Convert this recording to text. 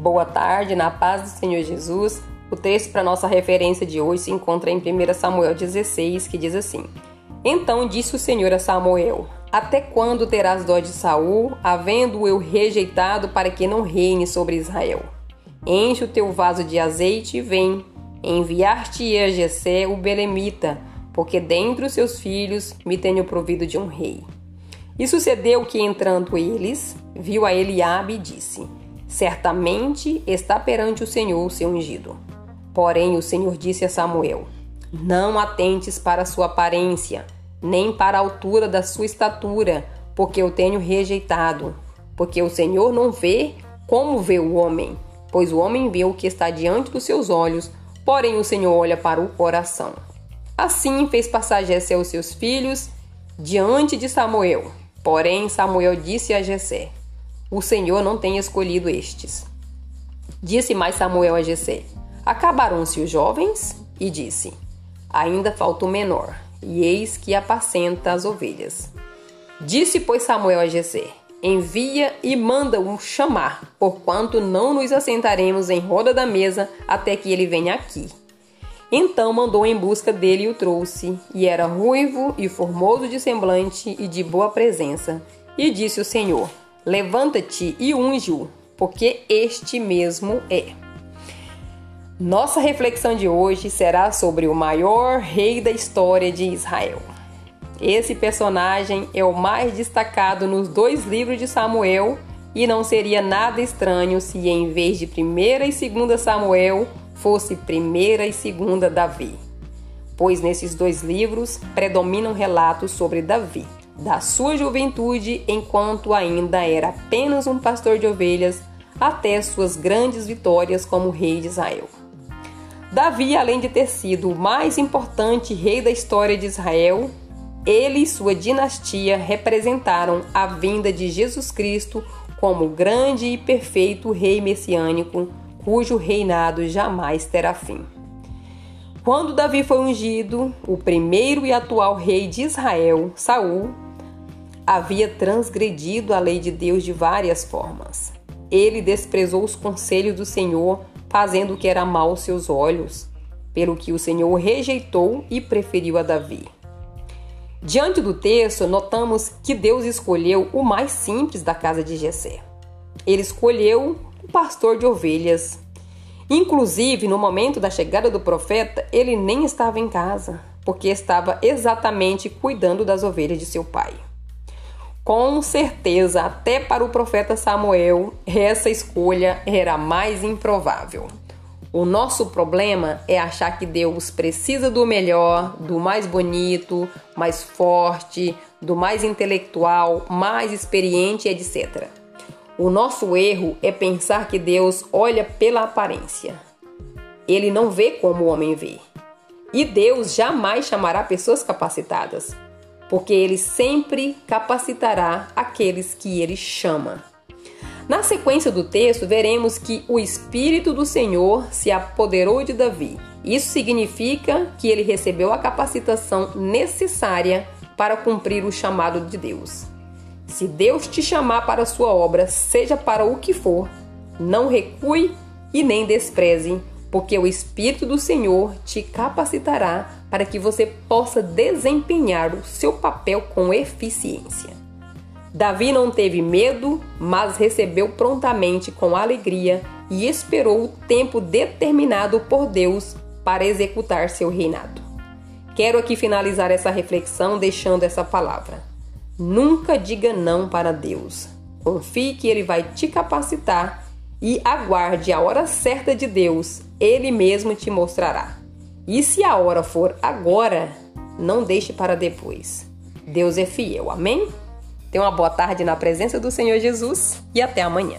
Boa tarde, na paz do Senhor Jesus. O texto para nossa referência de hoje se encontra em 1 Samuel 16, que diz assim: Então disse o Senhor a Samuel: Até quando terás dó de Saul, havendo eu rejeitado para que não reine sobre Israel? Enche o teu vaso de azeite e vem. Enviar-te-ia Jessé o belemita, porque dentre os seus filhos me tenho provido de um rei. E sucedeu que entrando eles, viu a Eliabe e disse: Certamente está perante o Senhor o seu ungido. Porém, o Senhor disse a Samuel: Não atentes para a sua aparência, nem para a altura da sua estatura, porque eu tenho rejeitado. Porque o Senhor não vê como vê o homem, pois o homem vê o que está diante dos seus olhos, porém o Senhor olha para o coração. Assim fez passar Jessé os seus filhos diante de Samuel. Porém, Samuel disse a Jessé: o Senhor não tem escolhido estes. Disse mais Samuel a Jessé: Acabaram-se os jovens? E disse: Ainda falta o menor, e eis que apacenta as ovelhas. Disse, pois, Samuel a Jessé: Envia e manda-o chamar, porquanto não nos assentaremos em roda da mesa até que ele venha aqui. Então mandou em busca dele e o trouxe, e era ruivo e formoso de semblante e de boa presença. E disse o Senhor: Levanta-te e unge-o, porque este mesmo é. Nossa reflexão de hoje será sobre o maior rei da história de Israel. Esse personagem é o mais destacado nos dois livros de Samuel e não seria nada estranho se em vez de 1 e 2 Samuel fosse 1 e 2 Davi, pois nesses dois livros predominam relatos sobre Davi da sua juventude, enquanto ainda era apenas um pastor de ovelhas, até suas grandes vitórias como rei de Israel. Davi, além de ter sido o mais importante rei da história de Israel, ele e sua dinastia representaram a vinda de Jesus Cristo como grande e perfeito rei messiânico, cujo reinado jamais terá fim. Quando Davi foi ungido, o primeiro e atual rei de Israel, Saul, havia transgredido a lei de Deus de várias formas. Ele desprezou os conselhos do Senhor, fazendo o que era mal aos seus olhos, pelo que o Senhor rejeitou e preferiu a Davi. Diante do texto, notamos que Deus escolheu o mais simples da casa de Jessé. Ele escolheu o pastor de ovelhas. Inclusive, no momento da chegada do profeta, ele nem estava em casa, porque estava exatamente cuidando das ovelhas de seu pai. Com certeza, até para o profeta Samuel, essa escolha era mais improvável. O nosso problema é achar que Deus precisa do melhor, do mais bonito, mais forte, do mais intelectual, mais experiente, etc. O nosso erro é pensar que Deus olha pela aparência. Ele não vê como o homem vê. E Deus jamais chamará pessoas capacitadas porque ele sempre capacitará aqueles que ele chama. Na sequência do texto, veremos que o Espírito do Senhor se apoderou de Davi. Isso significa que ele recebeu a capacitação necessária para cumprir o chamado de Deus. Se Deus te chamar para a sua obra, seja para o que for, não recue e nem despreze, porque o Espírito do Senhor te capacitará para que você possa desempenhar o seu papel com eficiência. Davi não teve medo, mas recebeu prontamente com alegria e esperou o tempo determinado por Deus para executar seu reinado. Quero aqui finalizar essa reflexão deixando essa palavra. Nunca diga não para Deus. Confie que Ele vai te capacitar e aguarde a hora certa de Deus, Ele mesmo te mostrará. E se a hora for agora, não deixe para depois. Deus é fiel, amém? Tenha uma boa tarde na presença do Senhor Jesus e até amanhã.